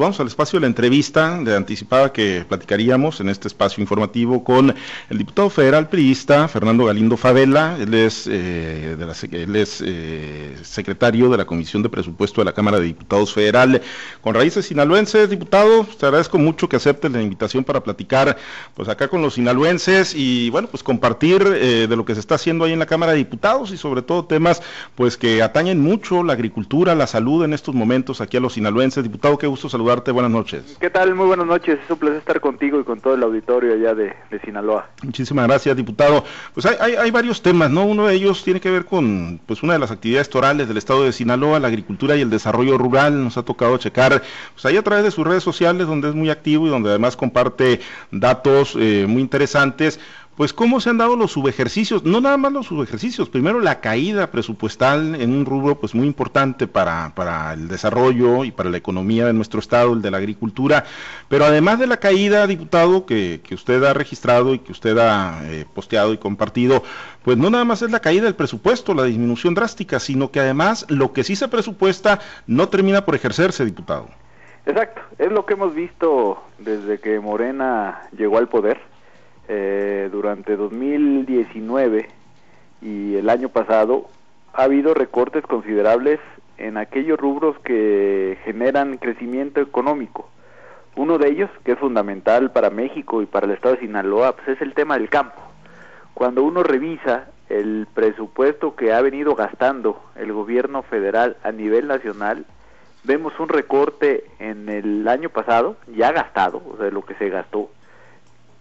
vamos al espacio de la entrevista. Le anticipaba que platicaríamos en este espacio informativo con el diputado federal priista Fernando Galindo Favela. Él es, eh, de eh, secretario de la Comisión de Presupuesto de la Cámara de Diputados Federal con raíces sinaloenses. Diputado, te agradezco mucho que aceptes la invitación para platicar pues acá con los sinaloenses y bueno, pues compartir eh, de lo que se está haciendo ahí en la Cámara de Diputados y sobre todo temas pues que atañen mucho la agricultura, la salud en estos momentos aquí a los sinaloenses. Diputado, qué gusto saludarte, buenas noches. ¿Qué tal? Muy buenas noches, es un placer estar contigo y con todo el auditorio allá de, Sinaloa. Muchísimas gracias, diputado. Pues hay, hay, varios temas, ¿no? Uno de ellos tiene que ver con pues una de las actividades torales del estado de Sinaloa, la agricultura y el desarrollo rural. Nos ha tocado checar, pues ahí a través de sus redes sociales, donde es muy activo y donde además comparte datos eh, muy interesantes pues cómo se han dado los subejercicios, no nada más los subejercicios, primero la caída presupuestal en un rubro pues muy importante para, para el desarrollo y para la economía de nuestro estado, el de la agricultura, pero además de la caída, diputado, que, que usted ha registrado y que usted ha eh, posteado y compartido, pues no nada más es la caída del presupuesto, la disminución drástica, sino que además lo que sí se presupuesta no termina por ejercerse, diputado. Exacto, es lo que hemos visto desde que Morena llegó al poder eh, durante 2019 y el año pasado ha habido recortes considerables en aquellos rubros que generan crecimiento económico. Uno de ellos, que es fundamental para México y para el estado de Sinaloa, pues es el tema del campo. Cuando uno revisa el presupuesto que ha venido gastando el gobierno federal a nivel nacional, vemos un recorte en el año pasado, ya gastado, o sea, lo que se gastó,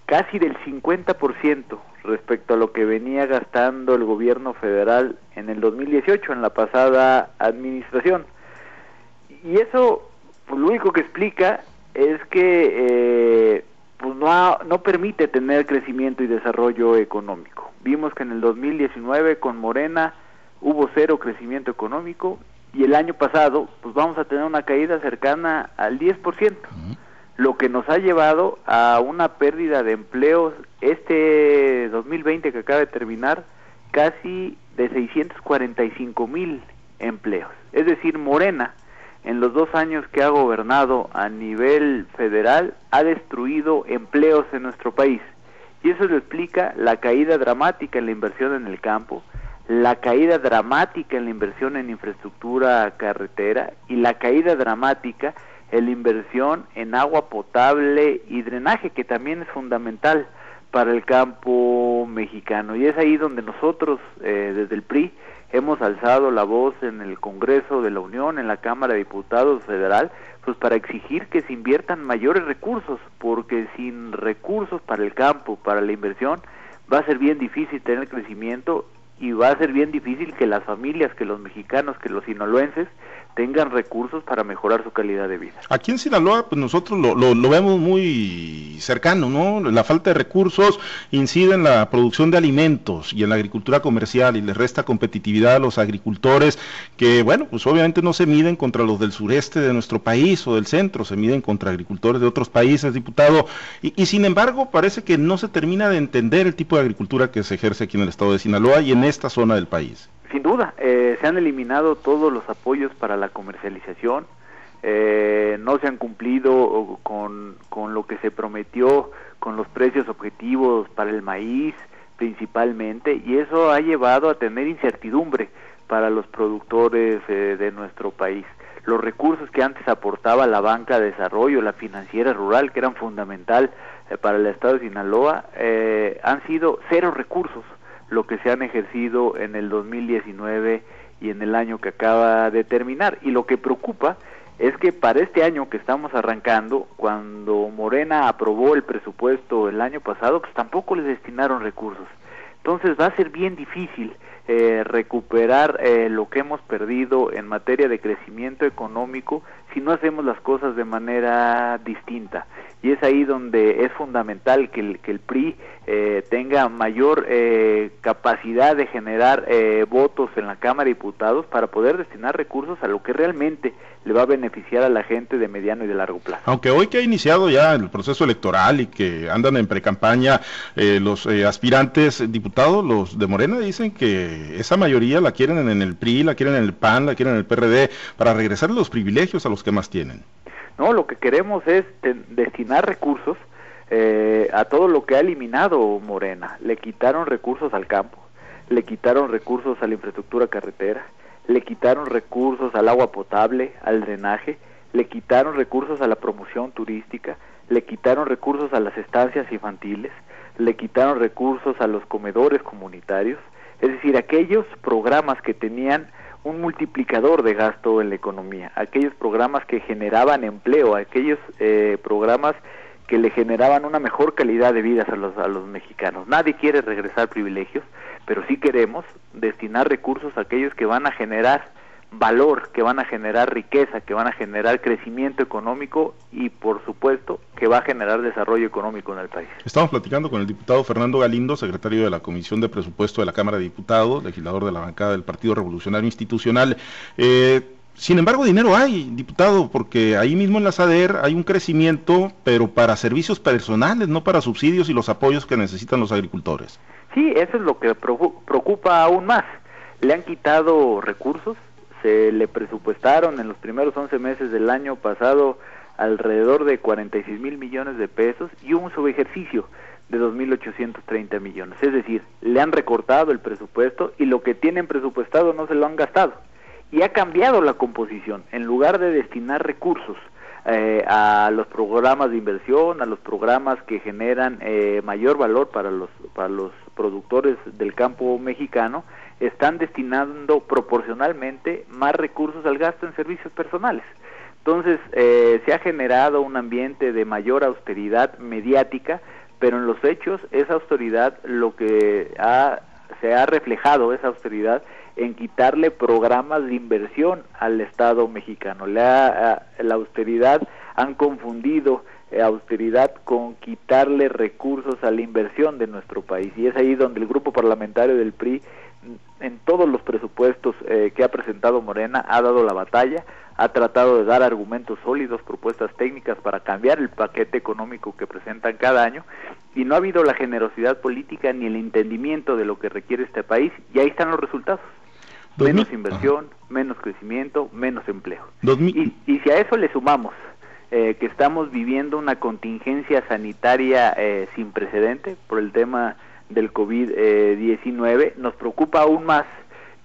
casi del 50% respecto a lo que venía gastando el gobierno federal en el 2018, en la pasada administración. Y eso, pues, lo único que explica es que eh, pues no, no permite tener crecimiento y desarrollo económico. Vimos que en el 2019 con Morena hubo cero crecimiento económico y el año pasado pues vamos a tener una caída cercana al 10% lo que nos ha llevado a una pérdida de empleos este 2020 que acaba de terminar casi de 645 mil empleos. Es decir, Morena, en los dos años que ha gobernado a nivel federal, ha destruido empleos en nuestro país. Y eso lo explica la caída dramática en la inversión en el campo, la caída dramática en la inversión en infraestructura carretera y la caída dramática la inversión en agua potable y drenaje, que también es fundamental para el campo mexicano. Y es ahí donde nosotros, eh, desde el PRI, hemos alzado la voz en el Congreso de la Unión, en la Cámara de Diputados Federal, pues para exigir que se inviertan mayores recursos, porque sin recursos para el campo, para la inversión, va a ser bien difícil tener crecimiento y va a ser bien difícil que las familias, que los mexicanos, que los sinaloenses tengan recursos para mejorar su calidad de vida. Aquí en Sinaloa, pues nosotros lo, lo, vemos muy cercano, ¿no? La falta de recursos incide en la producción de alimentos y en la agricultura comercial y le resta competitividad a los agricultores que, bueno, pues obviamente no se miden contra los del sureste de nuestro país o del centro, se miden contra agricultores de otros países, diputado, y, y sin embargo parece que no se termina de entender el tipo de agricultura que se ejerce aquí en el estado de Sinaloa y en esta zona del país. Sin duda, eh, se han eliminado todos los apoyos para la comercialización, eh, no se han cumplido con, con lo que se prometió con los precios objetivos para el maíz principalmente y eso ha llevado a tener incertidumbre para los productores eh, de nuestro país. Los recursos que antes aportaba la banca de desarrollo, la financiera rural, que eran fundamental para el estado de Sinaloa, han sido cero recursos lo que se han ejercido en el 2019 y en el año que acaba de terminar. Y lo que preocupa es que para este año que estamos arrancando, cuando Morena aprobó el presupuesto el año pasado, pues tampoco les destinaron recursos. Entonces va a ser bien difícil eh, recuperar eh, lo que hemos perdido en materia de crecimiento económico si no hacemos las cosas de manera distinta. Y es ahí donde es fundamental que el, que el PRI eh, tenga mayor eh, capacidad de generar eh, votos en la Cámara de Diputados para poder destinar recursos a lo que realmente le va a beneficiar a la gente de mediano y de largo plazo. Aunque hoy que ha iniciado ya el proceso electoral y que andan en precampaña los aspirantes diputados, los de Morena, dicen que esa mayoría la quieren en el PRI, la quieren en el PAN, la quieren en el PRD, para regresar los privilegios a los que más tienen. No, lo que queremos es destinar recursos eh, a todo lo que ha eliminado Morena. Le quitaron recursos al campo, le quitaron recursos a la infraestructura carretera, le quitaron recursos al agua potable, al drenaje, le quitaron recursos a la promoción turística, le quitaron recursos a las estancias infantiles, le quitaron recursos a los comedores comunitarios, es decir, aquellos programas que tenían un multiplicador de gasto en la economía, aquellos programas que generaban empleo, aquellos eh, programas que le generaban una mejor calidad de vida a los, a los mexicanos. Nadie quiere regresar privilegios, pero sí queremos destinar recursos a aquellos que van a generar valor, que van a generar riqueza, que van a generar crecimiento económico y por supuesto que va a generar desarrollo económico en el país. Estamos platicando con el diputado Fernando Galindo, secretario de la Comisión de Presupuesto de la Cámara de Diputados, legislador de la bancada del Partido Revolucionario Institucional. Eh, sin embargo, dinero hay, diputado, porque ahí mismo en la SADER hay un crecimiento, pero para servicios personales, no para subsidios y los apoyos que necesitan los agricultores. Sí, eso es lo que preocupa aún más. Le han quitado recursos, se le presupuestaron en los primeros 11 meses del año pasado alrededor de 46 mil millones de pesos y un subejercicio de 2.830 millones. Es decir, le han recortado el presupuesto y lo que tienen presupuestado no se lo han gastado. Y ha cambiado la composición. En lugar de destinar recursos eh, a los programas de inversión, a los programas que generan eh, mayor valor para los, para los productores del campo mexicano, están destinando proporcionalmente más recursos al gasto en servicios personales. Entonces, eh, se ha generado un ambiente de mayor austeridad mediática, pero en los hechos esa austeridad lo que ha, se ha reflejado, esa austeridad, en quitarle programas de inversión al Estado mexicano. La, la austeridad han confundido eh, austeridad con quitarle recursos a la inversión de nuestro país. Y es ahí donde el grupo parlamentario del PRI en todos los presupuestos eh, que ha presentado Morena ha dado la batalla, ha tratado de dar argumentos sólidos, propuestas técnicas para cambiar el paquete económico que presentan cada año y no ha habido la generosidad política ni el entendimiento de lo que requiere este país y ahí están los resultados. Menos inversión, menos crecimiento, menos empleo. Y, si a eso le sumamos eh, que estamos viviendo una contingencia sanitaria eh, sin precedente por el tema del COVID-19, nos preocupa aún más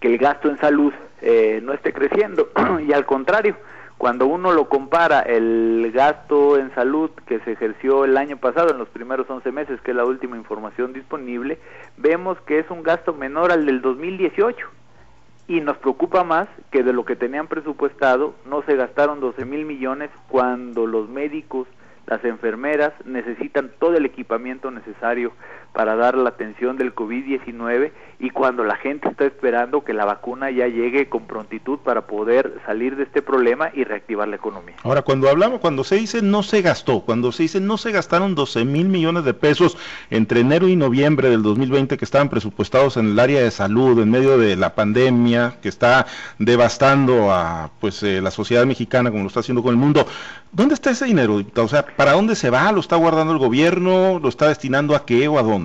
que el gasto en salud eh, no esté creciendo. Y al contrario, cuando uno lo compara el gasto en salud que se ejerció el año pasado en los primeros 11 meses, que es la última información disponible, vemos que es un gasto menor al del 2018 y nos preocupa más que de lo que tenían presupuestado no se gastaron 12 mil millones cuando los médicos, las enfermeras necesitan todo el equipamiento necesario para dar la atención del COVID-19 y cuando la gente está esperando que la vacuna ya llegue con prontitud para poder salir de este problema y reactivar la economía. Ahora, cuando hablamos, cuando se dice no se gastó, cuando se dice no se gastaron 12 mil millones de pesos entre enero y noviembre del 2020 que estaban presupuestados en el área de salud en medio de la pandemia que está devastando a pues eh, la sociedad mexicana como lo está haciendo con el mundo, ¿dónde está ese dinero, O sea, ¿para dónde se va? ¿Lo está guardando el gobierno? ¿Lo está destinando a qué o a dónde?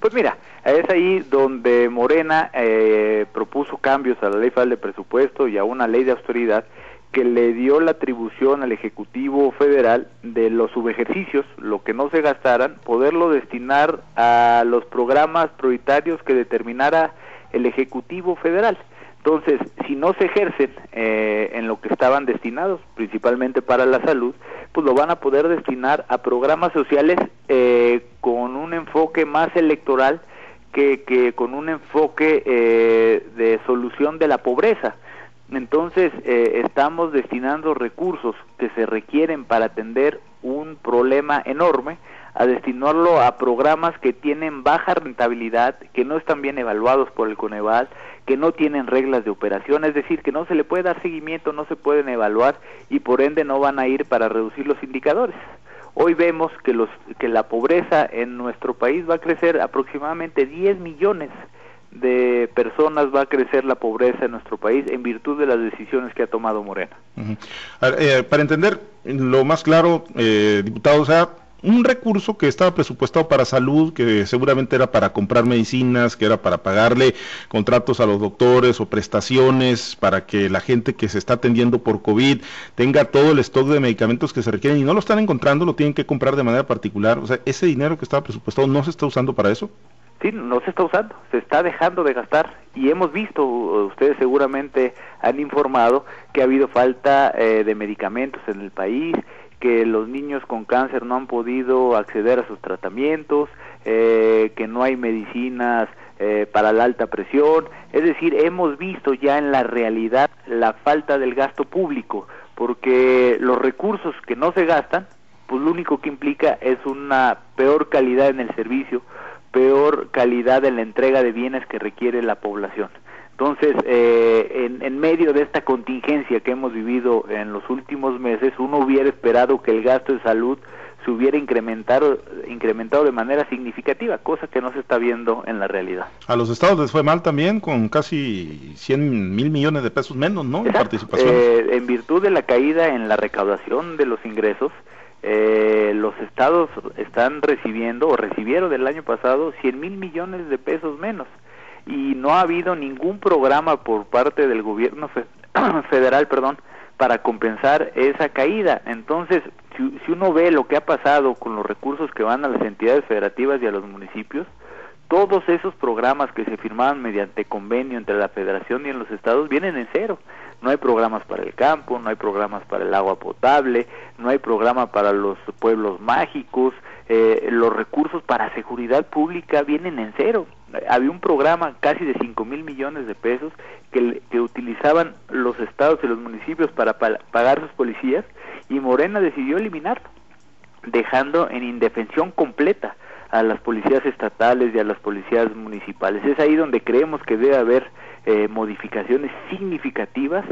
Pues mira, es ahí donde Morena eh, propuso cambios a la ley federal de presupuesto y a una ley de austeridad que le dio la atribución al Ejecutivo Federal de los subejercicios, lo que no se gastaran, poderlo destinar a los programas prioritarios que determinara el Ejecutivo Federal. Entonces, si no se ejercen eh, en lo que estaban destinados, principalmente para la salud, pues lo van a poder destinar a programas sociales eh, con un enfoque más electoral que, que con un enfoque eh, de solución de la pobreza. Entonces, estamos destinando recursos que se requieren para atender un problema enorme a destinarlo a programas que tienen baja rentabilidad, que no están bien evaluados por el Coneval, que no tienen reglas de operación, es decir, que no se le puede dar seguimiento, no se pueden evaluar y por ende no van a ir para reducir los indicadores. Hoy vemos que, los, que la pobreza en nuestro país va a crecer aproximadamente 10 millones de personas va a crecer la pobreza en nuestro país en virtud de las decisiones que ha tomado Morena. Eh, para entender lo más claro, eh, diputado, o sea, un recurso que estaba presupuestado para salud, que seguramente era para comprar medicinas, que era para pagarle contratos a los doctores o prestaciones, para que la gente que se está atendiendo por COVID tenga todo el stock de medicamentos que se requieren y no lo están encontrando, lo tienen que comprar de manera particular. O sea, ese dinero que estaba presupuestado no se está usando para eso. Sí, no se está usando, se está dejando de gastar y hemos visto, ustedes seguramente han informado que ha habido falta eh, de medicamentos en el país, que los niños con cáncer no han podido acceder a sus tratamientos, eh, que no hay medicinas eh, para la alta presión. Es decir, hemos visto ya en la realidad la falta del gasto público, porque los recursos que no se gastan, pues lo único que implica es una peor calidad en el servicio, peor calidad en la entrega de bienes que requiere la población. Entonces, eh, en, medio de esta contingencia que hemos vivido en los últimos meses, uno hubiera esperado que el gasto de salud se hubiera incrementado, incrementado de manera significativa, cosa que no se está viendo en la realidad. A los estados les fue mal también, con casi 100 mil millones de pesos menos, ¿no? En participación. Eh, en virtud de la caída en la recaudación de los ingresos, eh, los estados están recibiendo o recibieron del año pasado 100 mil millones de pesos menos y no ha habido ningún programa por parte del gobierno federal, perdón, para compensar esa caída. Entonces, si, si, uno ve lo que ha pasado con los recursos que van a las entidades federativas y a los municipios, todos esos programas que se firmaban mediante convenio entre la federación y en los estados vienen en cero. No hay programas para el campo, no hay programas para el agua potable, no hay programa para los pueblos mágicos, eh, los recursos para seguridad pública vienen en cero había un programa casi de 5 mil millones de pesos que, que, utilizaban los estados y los municipios para, pagar sus policías y Morena decidió eliminarlo, dejando en indefensión completa a las policías estatales y a las policías municipales. Es ahí donde creemos que debe haber eh, modificaciones significativas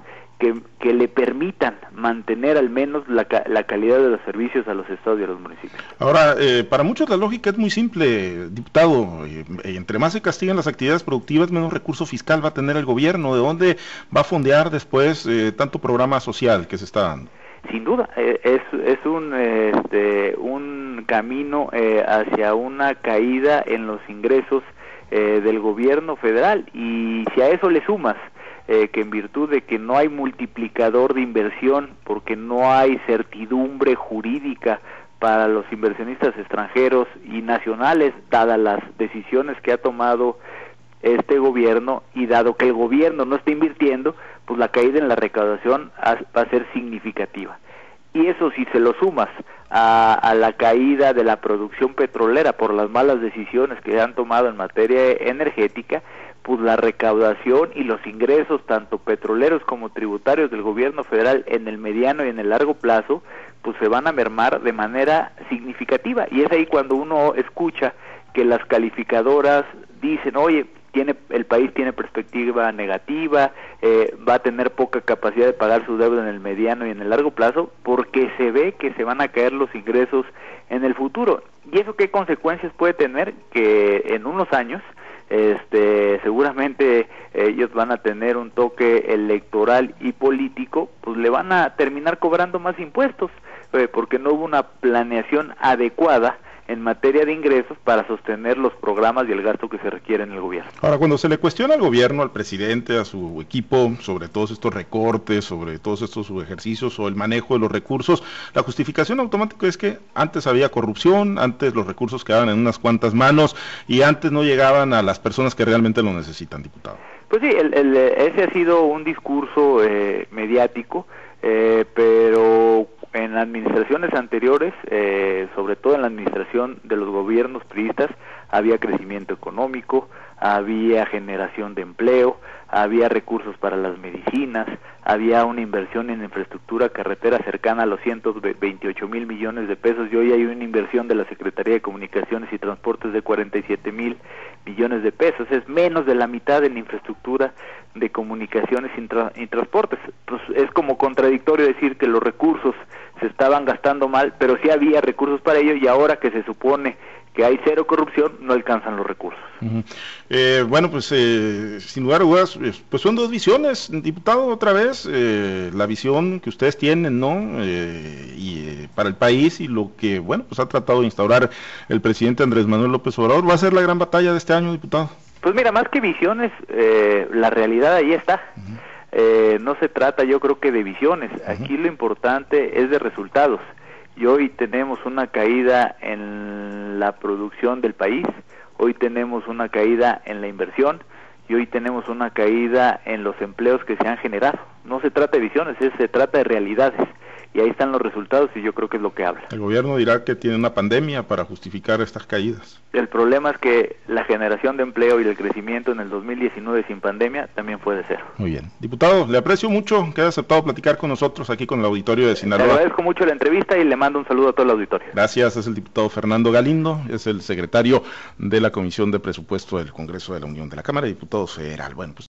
que, le permitan mantener al menos la, la, calidad de los servicios a los estados y a los municipios. Ahora, eh, para muchos la lógica es muy simple, diputado. Eh, entre más se castigan las actividades productivas, menos recurso fiscal va a tener el gobierno. ¿De dónde va a fondear después eh, tanto programa social que se está dando? Sin duda, es, es un, este, un camino hacia una caída en los ingresos del gobierno federal y si a eso le sumas eh, que en virtud de que no hay multiplicador de inversión, porque no hay certidumbre jurídica para los inversionistas extranjeros y nacionales, dadas las decisiones que ha tomado este gobierno y dado que el gobierno no está invirtiendo, pues la caída en la recaudación va a ser significativa. Y eso si se lo sumas a, a, la caída de la producción petrolera por las malas decisiones que han tomado en materia energética, pues la recaudación y los ingresos tanto petroleros como tributarios del gobierno federal en el mediano y en el largo plazo pues se van a mermar de manera significativa. Y es ahí cuando uno escucha que las calificadoras dicen oye tiene el país tiene perspectiva negativa eh, va a tener poca capacidad de pagar su deuda en el mediano y en el largo plazo porque se ve que se van a caer los ingresos en el futuro y eso qué consecuencias puede tener que en unos años este seguramente ellos van a tener un toque electoral y político, pues le van a terminar cobrando más impuestos, eh, porque no hubo una planeación adecuada en materia de ingresos para sostener los programas y el gasto que se requiere en el gobierno. Ahora, cuando se le cuestiona al gobierno, al presidente, a su equipo sobre todos estos recortes, sobre todos estos ejercicios o el manejo de los recursos, la justificación automática es que antes había corrupción, antes los recursos quedaban en unas cuantas manos y antes no llegaban a las personas que realmente lo necesitan, diputado. Pues sí, ese ha sido un discurso eh, mediático, eh, pero en administraciones anteriores, eh, sobre todo en la administración de los gobiernos priistas, había crecimiento económico, había generación de empleo, había recursos para las medicinas, había una inversión en infraestructura carretera cercana a los 128 mil millones de pesos y hoy hay una inversión de la Secretaría de Comunicaciones y Transportes de 47 mil millones de pesos. Es menos de la mitad en infraestructura de comunicaciones y, transportes. Pues es como contradictorio decir que los recursos se estaban gastando mal, pero sí había recursos para ello y ahora que se supone que hay cero corrupción, no alcanzan los recursos. Eh, bueno, pues eh, sin lugar a dudas, pues son dos visiones, diputado, otra vez, eh, la visión que ustedes tienen, ¿no? y para el país y lo que, bueno, pues ha tratado de instaurar el presidente Andrés Manuel López Obrador, ¿va a ser la gran batalla de este año, diputado? Pues mira, más que visiones, la realidad ahí está. no se trata, yo creo que de visiones. Aquí lo importante es de resultados y hoy tenemos una caída en la producción del país, hoy tenemos una caída en la inversión y hoy tenemos una caída en los empleos que se han generado. No se trata de visiones, se trata de realidades y ahí están los resultados y yo creo que es lo que habla. El gobierno dirá que tiene una pandemia para justificar estas caídas. El problema es que la generación de empleo y el crecimiento en el 2019 sin pandemia también fue de cero. Muy bien. Diputado, le aprecio mucho que haya aceptado platicar con nosotros aquí con el auditorio de Sinaloa. Le agradezco mucho la entrevista y le mando un saludo a todo el auditorio. Gracias, es el diputado Fernando Galindo, es el secretario de la Comisión de Presupuesto del Congreso de la Unión de la Cámara de Diputados Federal. Bueno, pues